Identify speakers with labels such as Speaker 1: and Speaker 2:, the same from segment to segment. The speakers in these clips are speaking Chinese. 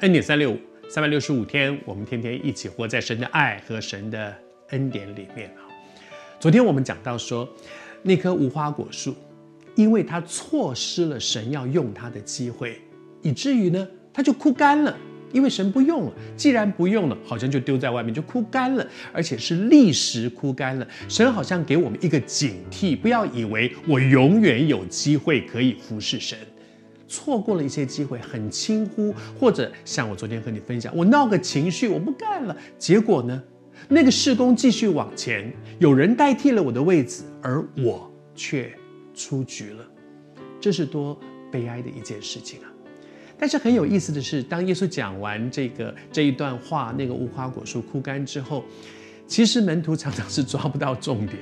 Speaker 1: 恩典三六五，三百六十五天，我们天天一起活在神的爱和神的恩典里面啊。昨天我们讲到说，那棵无花果树，因为它错失了神要用它的机会，以至于呢，它就枯干了。因为神不用了，既然不用了，好像就丢在外面就枯干了，而且是立时枯干了。神好像给我们一个警惕，不要以为我永远有机会可以服侍神，错过了一些机会，很轻忽，或者像我昨天和你分享，我闹个情绪，我不干了，结果呢，那个事工继续往前，有人代替了我的位置，而我却出局了，这是多悲哀的一件事情啊！但是很有意思的是，当耶稣讲完这个这一段话，那个无花果树枯干之后，其实门徒常常是抓不到重点，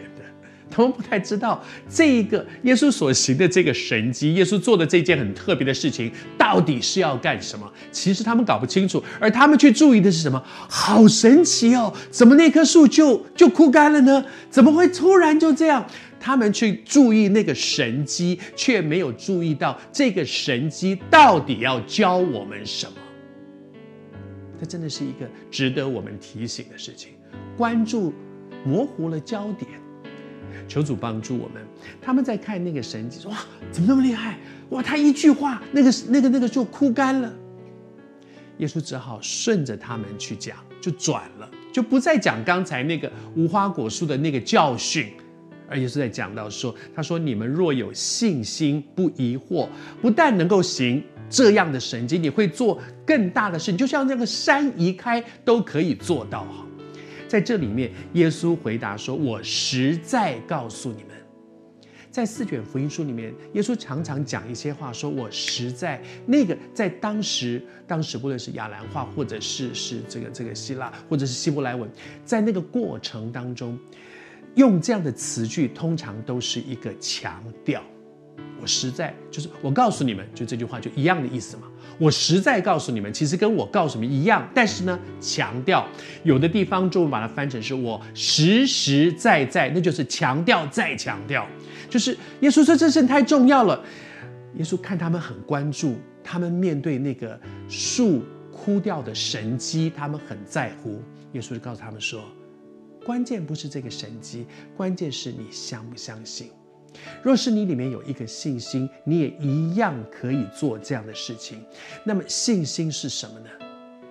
Speaker 1: 他们不太知道这一个耶稣所行的这个神迹，耶稣做的这件很特别的事情到底是要干什么？其实他们搞不清楚，而他们去注意的是什么？好神奇哦！怎么那棵树就就枯干了呢？怎么会突然就这样？他们去注意那个神迹，却没有注意到这个神迹到底要教我们什么。这真的是一个值得我们提醒的事情。关注模糊了焦点，求主帮助我们。他们在看那个神迹，说：“哇，怎么那么厉害？哇，他一句话，那个那个那个就枯干了。”耶稣只好顺着他们去讲，就转了，就不再讲刚才那个无花果树的那个教训。而耶稣在讲到说，他说：“你们若有信心，不疑惑，不但能够行这样的神迹，你会做更大的事，你就像那个山移开都可以做到。”在这里面，耶稣回答说：“我实在告诉你们，在四卷福音书里面，耶稣常常讲一些话，说我实在那个在当时，当时不论是亚兰话，或者是是这个这个希腊，或者是希伯来文，在那个过程当中。”用这样的词句，通常都是一个强调。我实在就是我告诉你们，就这句话就一样的意思嘛。我实在告诉你们，其实跟我告诉你们一样，但是呢，强调有的地方中文把它翻成是我实实在在，那就是强调再强调。就是耶稣说这事太重要了。耶稣看他们很关注，他们面对那个树枯掉的神迹，他们很在乎。耶稣就告诉他们说。关键不是这个神迹，关键是你相不相信。若是你里面有一个信心，你也一样可以做这样的事情。那么信心是什么呢？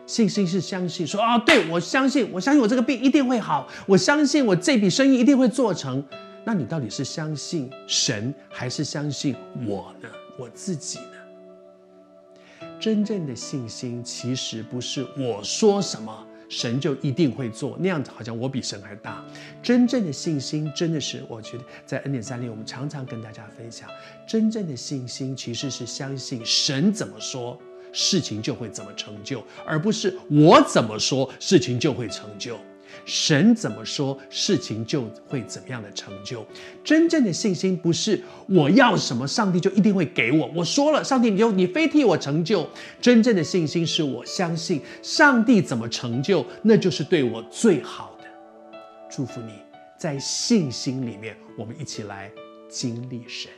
Speaker 1: 信心是相信说啊，对，我相信，我相信我这个病一定会好，我相信我这笔生意一定会做成。那你到底是相信神，还是相信我呢？我自己呢？真正的信心其实不是我说什么。神就一定会做，那样子好像我比神还大。真正的信心，真的是我觉得在恩典三六，我们常常跟大家分享，真正的信心其实是相信神怎么说，事情就会怎么成就，而不是我怎么说，事情就会成就。神怎么说，事情就会怎么样的成就。真正的信心不是我要什么，上帝就一定会给我。我说了，上帝你就你非替我成就。真正的信心是我相信上帝怎么成就，那就是对我最好的。祝福你在信心里面，我们一起来经历神。